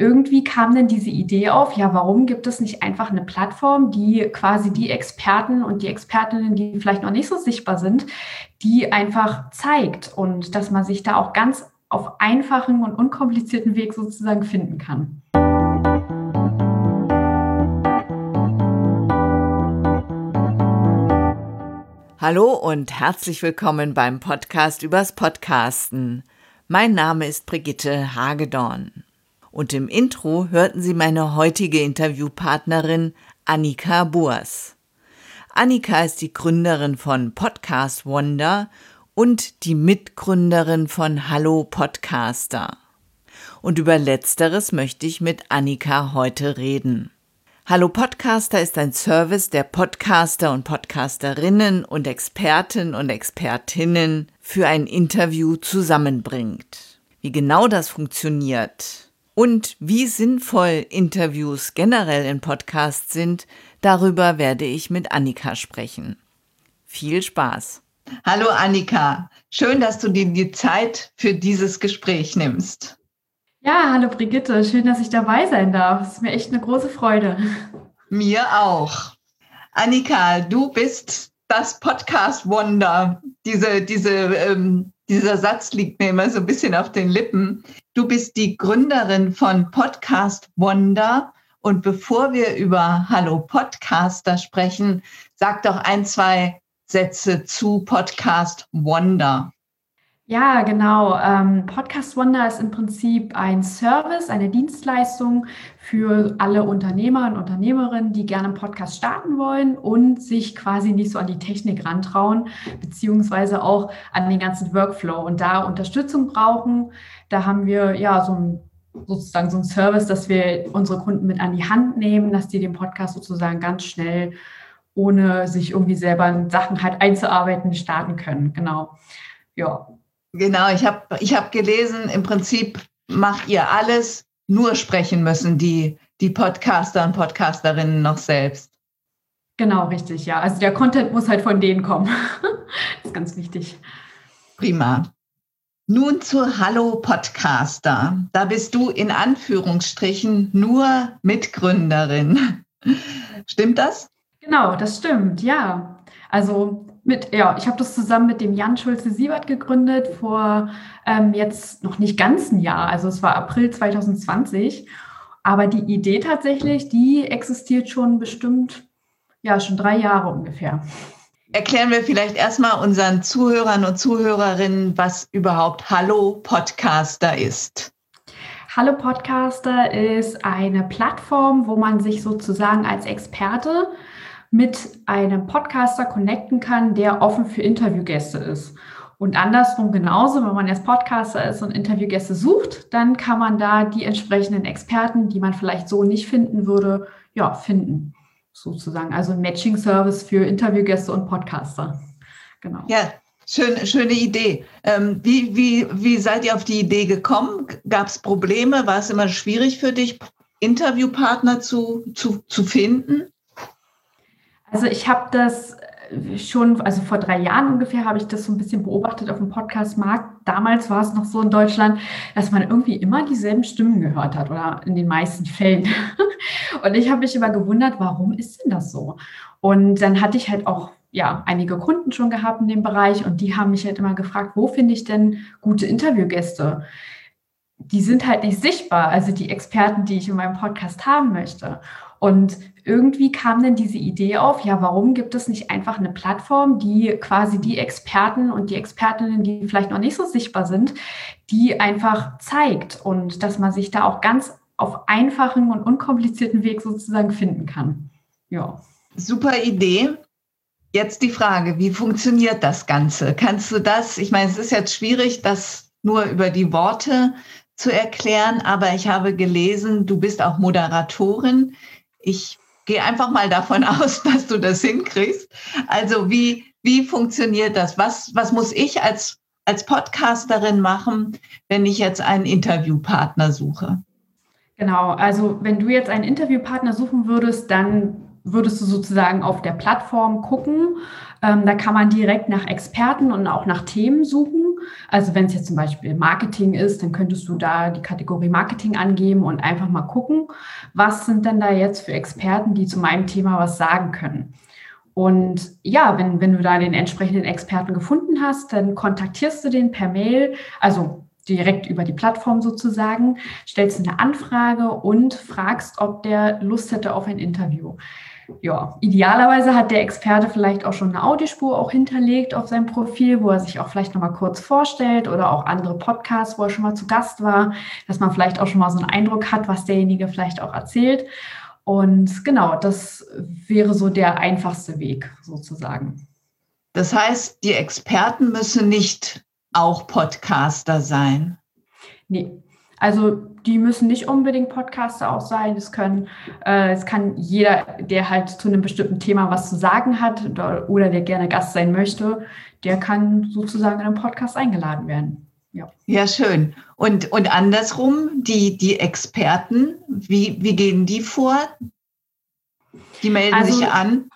irgendwie kam dann diese Idee auf, ja, warum gibt es nicht einfach eine Plattform, die quasi die Experten und die Expertinnen, die vielleicht noch nicht so sichtbar sind, die einfach zeigt und dass man sich da auch ganz auf einfachen und unkomplizierten Weg sozusagen finden kann. Hallo und herzlich willkommen beim Podcast übers Podcasten. Mein Name ist Brigitte Hagedorn. Und im Intro hörten Sie meine heutige Interviewpartnerin Annika Boas. Annika ist die Gründerin von Podcast Wonder und die Mitgründerin von Hallo Podcaster. Und über letzteres möchte ich mit Annika heute reden. Hallo Podcaster ist ein Service, der Podcaster und Podcasterinnen und Experten und Expertinnen für ein Interview zusammenbringt. Wie genau das funktioniert, und wie sinnvoll Interviews generell in Podcasts sind, darüber werde ich mit Annika sprechen. Viel Spaß. Hallo Annika, schön, dass du dir die Zeit für dieses Gespräch nimmst. Ja, hallo Brigitte, schön, dass ich dabei sein darf. Es ist mir echt eine große Freude. Mir auch. Annika, du bist das Podcast Wonder, diese, diese ähm, dieser Satz liegt mir immer so ein bisschen auf den Lippen. Du bist die Gründerin von Podcast Wonder. Und bevor wir über Hallo Podcaster sprechen, sag doch ein, zwei Sätze zu Podcast Wonder. Ja, genau. Ähm, Podcast Wonder ist im Prinzip ein Service, eine Dienstleistung für alle Unternehmer und Unternehmerinnen, die gerne einen Podcast starten wollen und sich quasi nicht so an die Technik rantrauen, beziehungsweise auch an den ganzen Workflow und da Unterstützung brauchen. Da haben wir ja so ein sozusagen so ein Service, dass wir unsere Kunden mit an die Hand nehmen, dass die den Podcast sozusagen ganz schnell, ohne sich irgendwie selber in Sachen halt einzuarbeiten, starten können. Genau. Ja, Genau, ich habe ich hab gelesen, im Prinzip macht ihr alles, nur sprechen müssen die, die Podcaster und Podcasterinnen noch selbst. Genau, richtig, ja. Also der Content muss halt von denen kommen. das ist ganz wichtig. Prima. Nun zu Hallo Podcaster. Da bist du in Anführungsstrichen nur Mitgründerin. Stimmt das? Genau, das stimmt, ja. Also mit, ja, ich habe das zusammen mit dem Jan Schulze-Siebert gegründet vor ähm, jetzt noch nicht ganz ein Jahr. Also es war April 2020. Aber die Idee tatsächlich, die existiert schon bestimmt, ja, schon drei Jahre ungefähr. Erklären wir vielleicht erstmal unseren Zuhörern und Zuhörerinnen, was überhaupt Hallo Podcaster ist. Hallo Podcaster ist eine Plattform, wo man sich sozusagen als Experte mit einem Podcaster connecten kann, der offen für Interviewgäste ist. Und andersrum genauso, wenn man jetzt Podcaster ist und Interviewgäste sucht, dann kann man da die entsprechenden Experten, die man vielleicht so nicht finden würde, ja, finden. Sozusagen. Also ein Matching-Service für Interviewgäste und Podcaster. Genau. Ja, schön, schöne Idee. Ähm, wie, wie, wie seid ihr auf die Idee gekommen? Gab es Probleme? War es immer schwierig für dich, Interviewpartner zu, zu, zu finden? Also ich habe das äh, schon, also vor drei Jahren ungefähr habe ich das so ein bisschen beobachtet auf dem Podcast-Markt. Damals war es noch so in Deutschland, dass man irgendwie immer dieselben Stimmen gehört hat oder in den meisten Fällen. Und ich habe mich immer gewundert, warum ist denn das so? Und dann hatte ich halt auch ja, einige Kunden schon gehabt in dem Bereich und die haben mich halt immer gefragt, wo finde ich denn gute Interviewgäste? Die sind halt nicht sichtbar, also die Experten, die ich in meinem Podcast haben möchte. Und irgendwie kam dann diese Idee auf, ja, warum gibt es nicht einfach eine Plattform, die quasi die Experten und die Expertinnen, die vielleicht noch nicht so sichtbar sind, die einfach zeigt und dass man sich da auch ganz auf einfachen und unkomplizierten Weg sozusagen finden kann. Ja. Super Idee. Jetzt die Frage, wie funktioniert das Ganze? Kannst du das, ich meine, es ist jetzt schwierig, das nur über die Worte zu erklären, aber ich habe gelesen, du bist auch Moderatorin. Ich gehe einfach mal davon aus, dass du das hinkriegst. Also wie, wie funktioniert das? Was, was muss ich als, als Podcasterin machen, wenn ich jetzt einen Interviewpartner suche? Genau, also wenn du jetzt einen Interviewpartner suchen würdest, dann würdest du sozusagen auf der Plattform gucken. Ähm, da kann man direkt nach Experten und auch nach Themen suchen. Also wenn es jetzt zum Beispiel Marketing ist, dann könntest du da die Kategorie Marketing angeben und einfach mal gucken, was sind denn da jetzt für Experten, die zu meinem Thema was sagen können. Und ja, wenn, wenn du da den entsprechenden Experten gefunden hast, dann kontaktierst du den per Mail, also direkt über die Plattform sozusagen, stellst eine Anfrage und fragst, ob der Lust hätte auf ein Interview ja, idealerweise hat der Experte vielleicht auch schon eine Audiospur auch hinterlegt auf seinem Profil, wo er sich auch vielleicht nochmal kurz vorstellt oder auch andere Podcasts, wo er schon mal zu Gast war, dass man vielleicht auch schon mal so einen Eindruck hat, was derjenige vielleicht auch erzählt. Und genau, das wäre so der einfachste Weg sozusagen. Das heißt, die Experten müssen nicht auch Podcaster sein. Nee, also die müssen nicht unbedingt Podcaster auch sein. Es können, äh, es kann jeder, der halt zu einem bestimmten Thema was zu sagen hat oder, der gerne Gast sein möchte, der kann sozusagen in einem Podcast eingeladen werden. Ja, ja schön. Und, und andersrum, die, die Experten, wie, wie gehen die vor? Die melden also, sich an.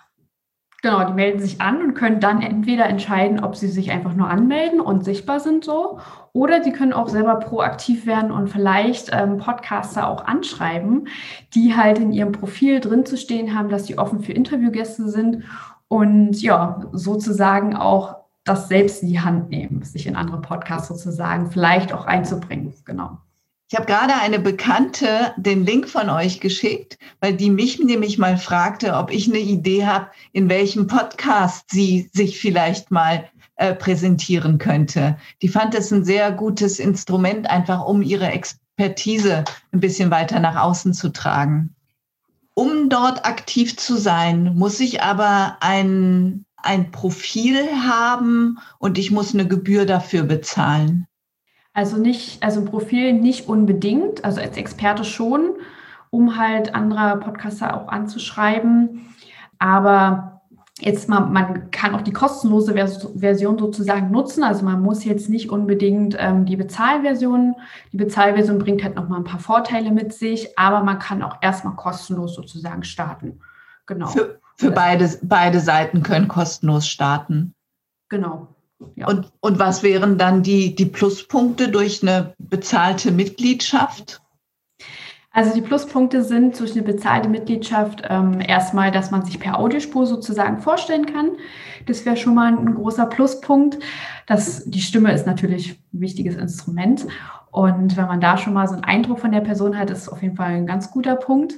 Genau, die melden sich an und können dann entweder entscheiden, ob sie sich einfach nur anmelden und sichtbar sind so, oder sie können auch selber proaktiv werden und vielleicht ähm, Podcaster auch anschreiben, die halt in ihrem Profil drin zu stehen haben, dass sie offen für Interviewgäste sind und ja, sozusagen auch das selbst in die Hand nehmen, sich in andere Podcasts sozusagen vielleicht auch einzubringen. Genau. Ich habe gerade eine Bekannte den Link von euch geschickt, weil die mich nämlich mal fragte, ob ich eine Idee habe, in welchem Podcast sie sich vielleicht mal äh, präsentieren könnte. Die fand es ein sehr gutes Instrument, einfach um ihre Expertise ein bisschen weiter nach außen zu tragen. Um dort aktiv zu sein, muss ich aber ein, ein Profil haben und ich muss eine Gebühr dafür bezahlen. Also nicht, also ein Profil nicht unbedingt, also als Experte schon, um halt andere Podcaster auch anzuschreiben. Aber jetzt mal, man kann auch die kostenlose Version sozusagen nutzen. Also man muss jetzt nicht unbedingt ähm, die Bezahlversion. Die Bezahlversion bringt halt nochmal ein paar Vorteile mit sich, aber man kann auch erstmal kostenlos sozusagen starten. Genau. Für, für beide, beide Seiten können kostenlos starten. Genau. Ja. Und, und was wären dann die, die Pluspunkte durch eine bezahlte Mitgliedschaft? Also die Pluspunkte sind durch eine bezahlte Mitgliedschaft ähm, erstmal, dass man sich per Audiospur sozusagen vorstellen kann. Das wäre schon mal ein großer Pluspunkt. Das, die Stimme ist natürlich ein wichtiges Instrument. Und wenn man da schon mal so einen Eindruck von der Person hat, ist es auf jeden Fall ein ganz guter Punkt.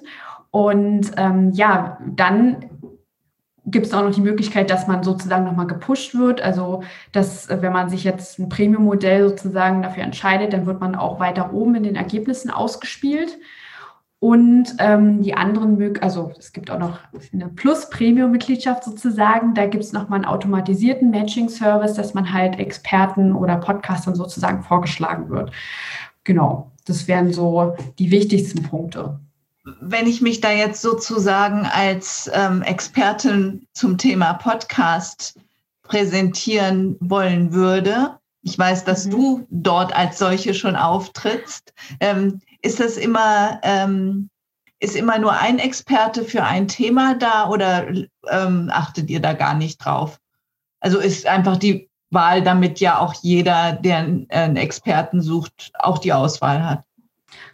Und ähm, ja, dann gibt es auch noch die Möglichkeit, dass man sozusagen nochmal gepusht wird. Also, dass äh, wenn man sich jetzt ein Premium-Modell sozusagen dafür entscheidet, dann wird man auch weiter oben in den Ergebnissen ausgespielt. Und ähm, die anderen, also es gibt auch noch eine Plus-Premium-Mitgliedschaft sozusagen. Da gibt es nochmal einen automatisierten Matching-Service, dass man halt Experten oder Podcastern sozusagen vorgeschlagen wird. Genau, das wären so die wichtigsten Punkte wenn ich mich da jetzt sozusagen als ähm, Expertin zum Thema Podcast präsentieren wollen würde, ich weiß, dass mhm. du dort als solche schon auftrittst, ähm, ist das immer, ähm, ist immer nur ein Experte für ein Thema da oder ähm, achtet ihr da gar nicht drauf? Also ist einfach die Wahl, damit ja auch jeder, der einen Experten sucht, auch die Auswahl hat.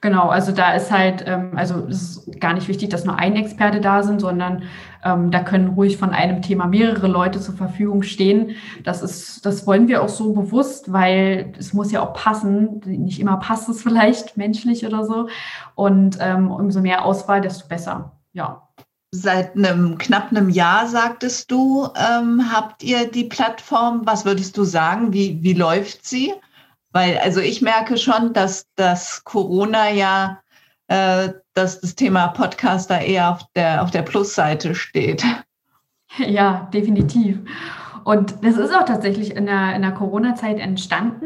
Genau, also da ist halt, ähm, also es ist gar nicht wichtig, dass nur ein Experte da sind, sondern ähm, da können ruhig von einem Thema mehrere Leute zur Verfügung stehen. Das ist, das wollen wir auch so bewusst, weil es muss ja auch passen. Nicht immer passt es vielleicht menschlich oder so. Und ähm, umso mehr Auswahl, desto besser. Ja. Seit einem knapp einem Jahr, sagtest du, ähm, habt ihr die Plattform. Was würdest du sagen? Wie, wie läuft sie? Weil, also ich merke schon, dass das Corona ja, äh, dass das Thema Podcaster eher auf der, auf der Plusseite steht. Ja, definitiv. Und das ist auch tatsächlich in der, in der Corona-Zeit entstanden.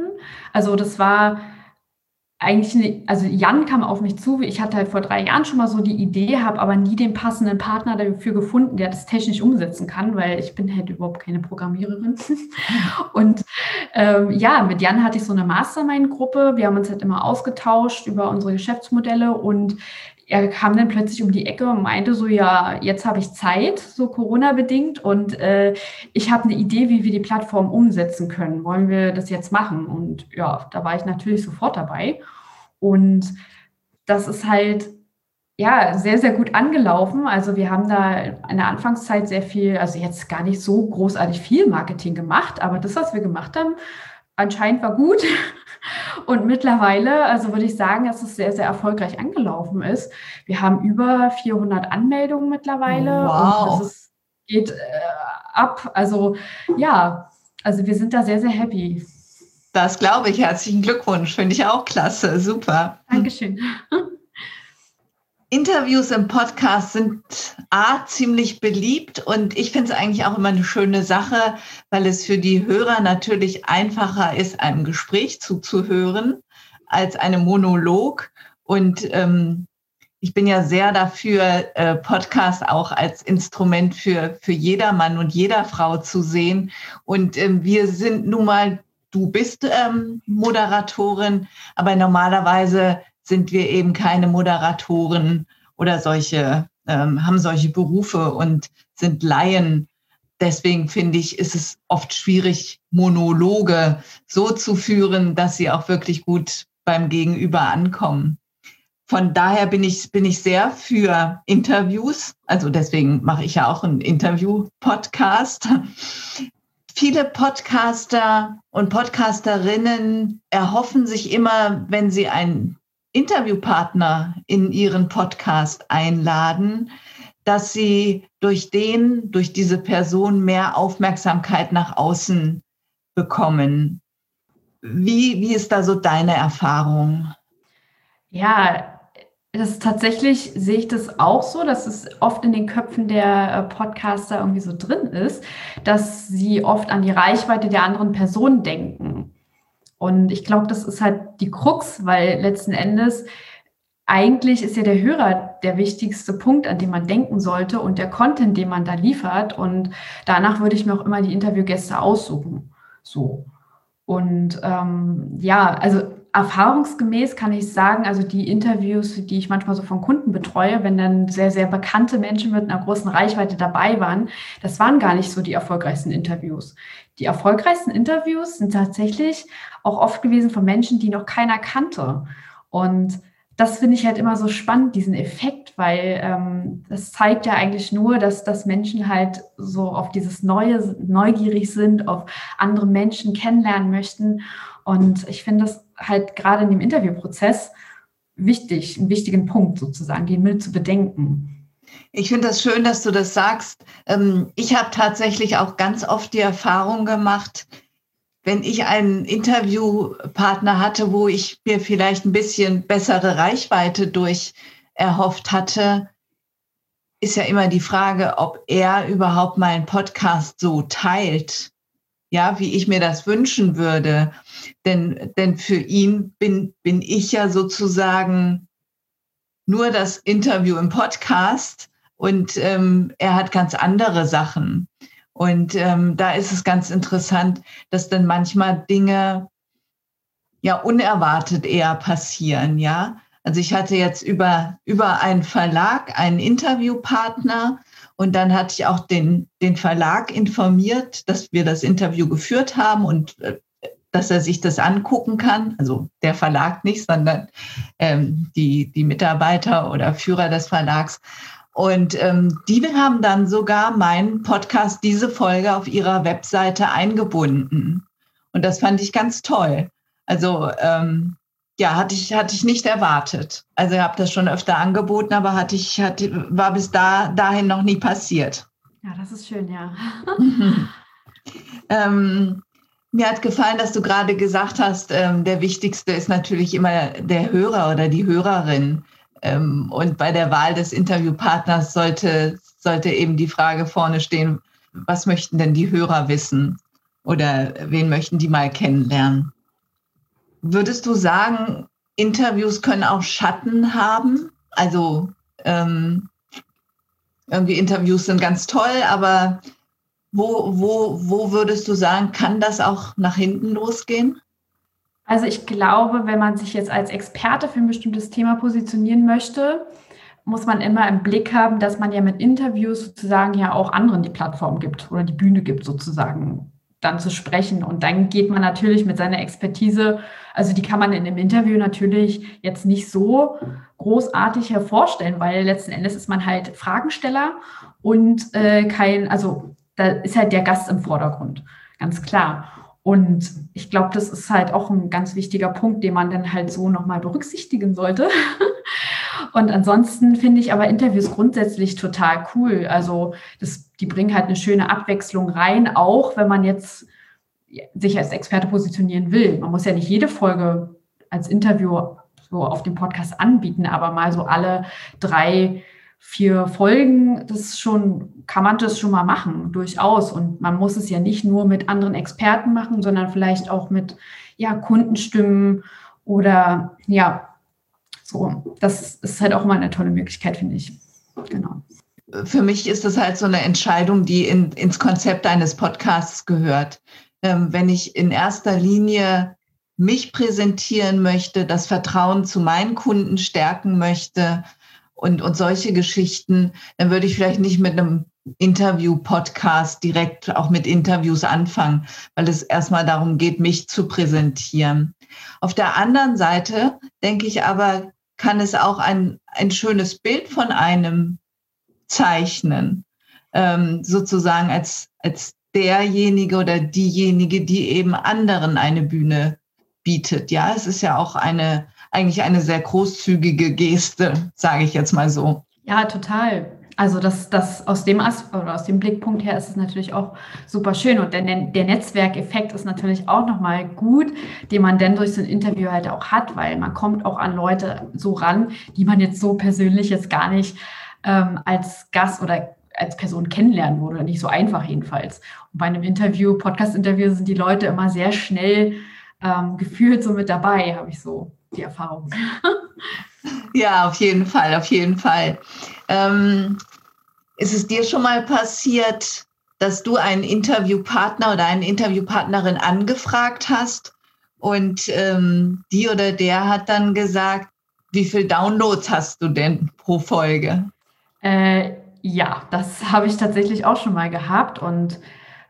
Also das war eigentlich, eine, also Jan kam auf mich zu, ich hatte halt vor drei Jahren schon mal so die Idee, habe aber nie den passenden Partner dafür gefunden, der das technisch umsetzen kann, weil ich bin halt überhaupt keine Programmiererin. Und ähm, ja, mit Jan hatte ich so eine Mastermind-Gruppe, wir haben uns halt immer ausgetauscht über unsere Geschäftsmodelle und er kam dann plötzlich um die Ecke und meinte so, ja, jetzt habe ich Zeit, so Corona-bedingt, und äh, ich habe eine Idee, wie wir die Plattform umsetzen können. Wollen wir das jetzt machen? Und ja, da war ich natürlich sofort dabei. Und das ist halt ja, sehr, sehr gut angelaufen. Also wir haben da in der Anfangszeit sehr viel, also jetzt gar nicht so großartig viel Marketing gemacht, aber das, was wir gemacht haben, anscheinend war gut. Und mittlerweile, also würde ich sagen, dass es sehr, sehr erfolgreich angelaufen ist. Wir haben über 400 Anmeldungen mittlerweile. Wow. Und das geht äh, ab. Also ja, also wir sind da sehr, sehr happy. Das glaube ich. Herzlichen Glückwunsch. Finde ich auch klasse. Super. Dankeschön. Interviews im Podcast sind A, ziemlich beliebt und ich finde es eigentlich auch immer eine schöne Sache, weil es für die Hörer natürlich einfacher ist, einem Gespräch zuzuhören als einem Monolog. Und ähm, ich bin ja sehr dafür, äh, Podcast auch als Instrument für, für jedermann und jeder Frau zu sehen. Und ähm, wir sind nun mal, du bist ähm, Moderatorin, aber normalerweise sind wir eben keine Moderatoren oder solche, ähm, haben solche Berufe und sind Laien. Deswegen finde ich, ist es oft schwierig, Monologe so zu führen, dass sie auch wirklich gut beim Gegenüber ankommen. Von daher bin ich, bin ich sehr für Interviews. Also deswegen mache ich ja auch einen Interview-Podcast. Viele Podcaster und Podcasterinnen erhoffen sich immer, wenn sie ein Interviewpartner in ihren Podcast einladen, dass sie durch den, durch diese Person mehr Aufmerksamkeit nach außen bekommen. Wie, wie ist da so deine Erfahrung? Ja, das tatsächlich sehe ich das auch so, dass es oft in den Köpfen der äh, Podcaster irgendwie so drin ist, dass sie oft an die Reichweite der anderen Person denken. Und ich glaube, das ist halt die Krux, weil letzten Endes eigentlich ist ja der Hörer der wichtigste Punkt, an dem man denken sollte und der Content, den man da liefert. Und danach würde ich mir auch immer die Interviewgäste aussuchen. So. Und ähm, ja, also erfahrungsgemäß kann ich sagen, also die Interviews, die ich manchmal so von Kunden betreue, wenn dann sehr, sehr bekannte Menschen mit einer großen Reichweite dabei waren, das waren gar nicht so die erfolgreichsten Interviews. Die erfolgreichsten Interviews sind tatsächlich auch oft gewesen von Menschen, die noch keiner kannte. Und das finde ich halt immer so spannend, diesen Effekt, weil ähm, das zeigt ja eigentlich nur, dass, dass Menschen halt so auf dieses Neue neugierig sind, auf andere Menschen kennenlernen möchten. Und ich finde das halt gerade in dem Interviewprozess wichtig, einen wichtigen Punkt sozusagen, den mit zu bedenken. Ich finde das schön, dass du das sagst. Ähm, ich habe tatsächlich auch ganz oft die Erfahrung gemacht, wenn ich einen Interviewpartner hatte, wo ich mir vielleicht ein bisschen bessere Reichweite durch erhofft hatte, ist ja immer die Frage, ob er überhaupt meinen Podcast so teilt, ja, wie ich mir das wünschen würde. Denn, denn für ihn bin, bin ich ja sozusagen nur das Interview im Podcast und ähm, er hat ganz andere Sachen. Und ähm, da ist es ganz interessant, dass dann manchmal Dinge ja unerwartet eher passieren, ja. Also ich hatte jetzt über, über einen Verlag einen Interviewpartner und dann hatte ich auch den, den Verlag informiert, dass wir das Interview geführt haben und äh, dass er sich das angucken kann. Also der Verlag nicht, sondern ähm, die, die Mitarbeiter oder Führer des Verlags. Und ähm, die haben dann sogar meinen Podcast, diese Folge auf ihrer Webseite eingebunden. Und das fand ich ganz toll. Also ähm, ja, hatte ich, hatte ich nicht erwartet. Also ich habe das schon öfter angeboten, aber hatte ich, hatte, war bis da, dahin noch nie passiert. Ja, das ist schön, ja. ähm, mir hat gefallen, dass du gerade gesagt hast, ähm, der wichtigste ist natürlich immer der Hörer oder die Hörerin. Ähm, und bei der Wahl des Interviewpartners sollte, sollte eben die Frage vorne stehen, was möchten denn die Hörer wissen oder wen möchten die mal kennenlernen? Würdest du sagen, Interviews können auch Schatten haben? Also ähm, irgendwie Interviews sind ganz toll, aber wo, wo, wo würdest du sagen, kann das auch nach hinten losgehen? Also ich glaube, wenn man sich jetzt als Experte für ein bestimmtes Thema positionieren möchte, muss man immer im Blick haben, dass man ja mit Interviews sozusagen ja auch anderen die Plattform gibt oder die Bühne gibt, sozusagen dann zu sprechen. Und dann geht man natürlich mit seiner Expertise, also die kann man in einem Interview natürlich jetzt nicht so großartig hervorstellen, weil letzten Endes ist man halt Fragensteller und äh, kein, also da ist halt der Gast im Vordergrund, ganz klar. Und ich glaube, das ist halt auch ein ganz wichtiger Punkt, den man dann halt so nochmal berücksichtigen sollte. Und ansonsten finde ich aber Interviews grundsätzlich total cool. Also das, die bringen halt eine schöne Abwechslung rein, auch wenn man jetzt sich als Experte positionieren will. Man muss ja nicht jede Folge als Interview so auf dem Podcast anbieten, aber mal so alle drei, vier Folgen, das schon, kann man das schon mal machen, durchaus. Und man muss es ja nicht nur mit anderen Experten machen, sondern vielleicht auch mit ja, Kundenstimmen oder ja, so, das ist halt auch immer eine tolle Möglichkeit, finde ich. Genau. Für mich ist das halt so eine Entscheidung, die in, ins Konzept eines Podcasts gehört. Ähm, wenn ich in erster Linie mich präsentieren möchte, das Vertrauen zu meinen Kunden stärken möchte und, und solche Geschichten, dann würde ich vielleicht nicht mit einem Interview-Podcast direkt auch mit Interviews anfangen, weil es erstmal darum geht, mich zu präsentieren. Auf der anderen Seite denke ich aber, kann es auch ein, ein schönes Bild von einem zeichnen, ähm, sozusagen als, als derjenige oder diejenige, die eben anderen eine Bühne bietet. Ja, es ist ja auch eine, eigentlich eine sehr großzügige Geste, sage ich jetzt mal so. Ja, total. Also das, das aus dem As oder aus dem Blickpunkt her ist es natürlich auch super schön und der, der Netzwerkeffekt ist natürlich auch nochmal gut, den man dann durch so ein Interview halt auch hat, weil man kommt auch an Leute so ran, die man jetzt so persönlich jetzt gar nicht ähm, als Gast oder als Person kennenlernen würde, nicht so einfach jedenfalls. Und bei einem Interview, Podcast-Interview sind die Leute immer sehr schnell ähm, gefühlt so mit dabei, habe ich so die Erfahrung. Ja, auf jeden Fall, auf jeden Fall. Ähm, ist es dir schon mal passiert, dass du einen Interviewpartner oder eine Interviewpartnerin angefragt hast und ähm, die oder der hat dann gesagt, wie viele Downloads hast du denn pro Folge? Äh, ja, das habe ich tatsächlich auch schon mal gehabt und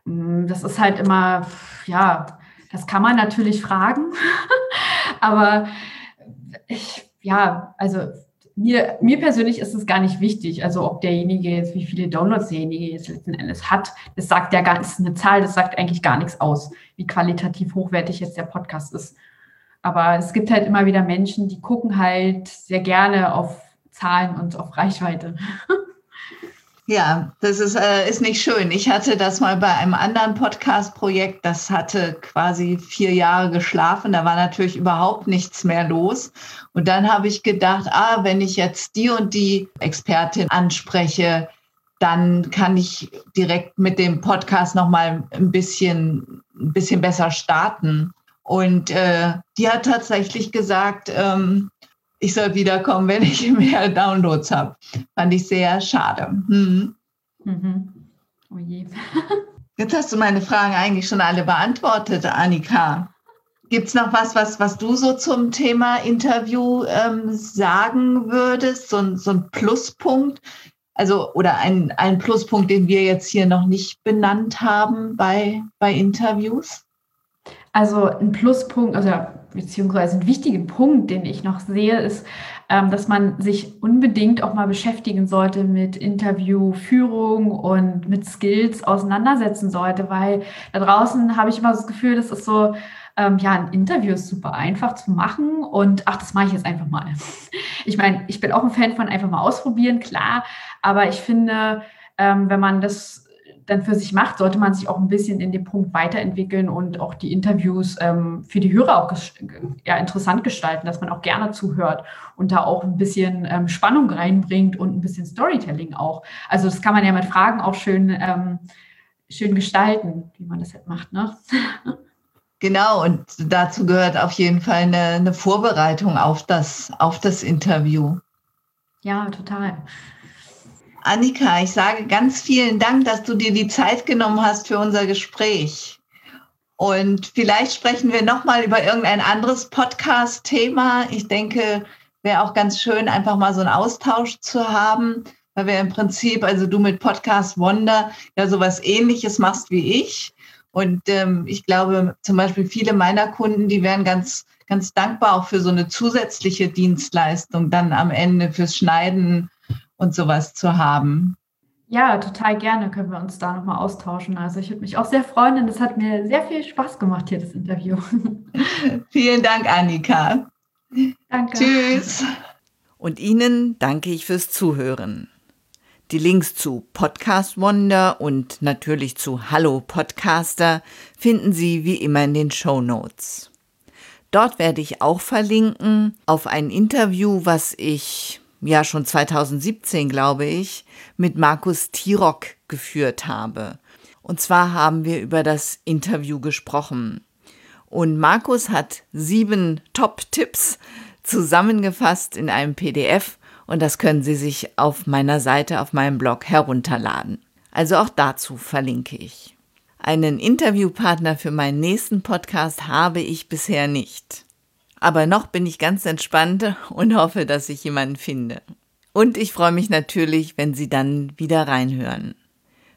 mh, mm, das ist halt immer, ja, das kann man natürlich fragen, aber ich, ja, also mir, mir persönlich ist es gar nicht wichtig, also ob derjenige jetzt, wie viele Downloads derjenige jetzt letzten Endes hat. Das sagt ja gar, ist eine Zahl, das sagt eigentlich gar nichts aus, wie qualitativ hochwertig jetzt der Podcast ist. Aber es gibt halt immer wieder Menschen, die gucken halt sehr gerne auf Zahlen und auf Reichweite. Ja, das ist, äh, ist nicht schön. Ich hatte das mal bei einem anderen Podcast-Projekt, das hatte quasi vier Jahre geschlafen. Da war natürlich überhaupt nichts mehr los. Und dann habe ich gedacht, ah, wenn ich jetzt die und die Expertin anspreche, dann kann ich direkt mit dem Podcast nochmal ein bisschen, ein bisschen besser starten. Und äh, die hat tatsächlich gesagt, ähm, ich soll wiederkommen, wenn ich mehr Downloads habe. Fand ich sehr schade. Hm. Mhm. Oh je. Jetzt hast du meine Fragen eigentlich schon alle beantwortet, Annika. Gibt es noch was, was, was du so zum Thema Interview ähm, sagen würdest? So, so ein Pluspunkt? Also, oder ein, ein Pluspunkt, den wir jetzt hier noch nicht benannt haben bei, bei Interviews? Also ein Pluspunkt, also beziehungsweise ein wichtiger Punkt, den ich noch sehe, ist, ähm, dass man sich unbedingt auch mal beschäftigen sollte mit Interviewführung und mit Skills auseinandersetzen sollte, weil da draußen habe ich immer das Gefühl, das ist so, ähm, ja, ein Interview ist super einfach zu machen und ach, das mache ich jetzt einfach mal. Ich meine, ich bin auch ein Fan von einfach mal ausprobieren, klar, aber ich finde, ähm, wenn man das dann für sich macht, sollte man sich auch ein bisschen in dem Punkt weiterentwickeln und auch die Interviews ähm, für die Hörer auch ja, interessant gestalten, dass man auch gerne zuhört und da auch ein bisschen ähm, Spannung reinbringt und ein bisschen Storytelling auch. Also das kann man ja mit Fragen auch schön, ähm, schön gestalten, wie man das halt macht. Ne? Genau, und dazu gehört auf jeden Fall eine, eine Vorbereitung auf das, auf das Interview. Ja, total. Annika, ich sage ganz vielen Dank, dass du dir die Zeit genommen hast für unser Gespräch. Und vielleicht sprechen wir nochmal über irgendein anderes Podcast-Thema. Ich denke, wäre auch ganz schön, einfach mal so einen Austausch zu haben, weil wir im Prinzip, also du mit Podcast Wonder, ja sowas ähnliches machst wie ich. Und ähm, ich glaube, zum Beispiel viele meiner Kunden, die wären ganz, ganz dankbar auch für so eine zusätzliche Dienstleistung dann am Ende fürs Schneiden und sowas zu haben. Ja, total gerne können wir uns da nochmal austauschen. Also ich würde mich auch sehr freuen, denn es hat mir sehr viel Spaß gemacht hier, das Interview. Vielen Dank, Annika. Danke. Tschüss. Und Ihnen danke ich fürs Zuhören. Die Links zu Podcast Wonder und natürlich zu Hallo Podcaster finden Sie wie immer in den Show Notes. Dort werde ich auch verlinken auf ein Interview, was ich ja schon 2017, glaube ich, mit Markus Tirock geführt habe. Und zwar haben wir über das Interview gesprochen. Und Markus hat sieben Top-Tipps zusammengefasst in einem PDF und das können Sie sich auf meiner Seite, auf meinem Blog herunterladen. Also auch dazu verlinke ich. Einen Interviewpartner für meinen nächsten Podcast habe ich bisher nicht. Aber noch bin ich ganz entspannt und hoffe, dass ich jemanden finde. Und ich freue mich natürlich, wenn Sie dann wieder reinhören.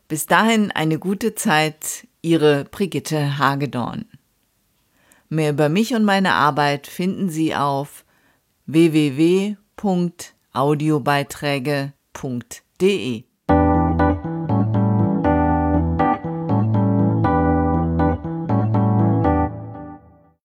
Bis dahin eine gute Zeit, Ihre Brigitte Hagedorn. Mehr über mich und meine Arbeit finden Sie auf www.audiobeiträge.de.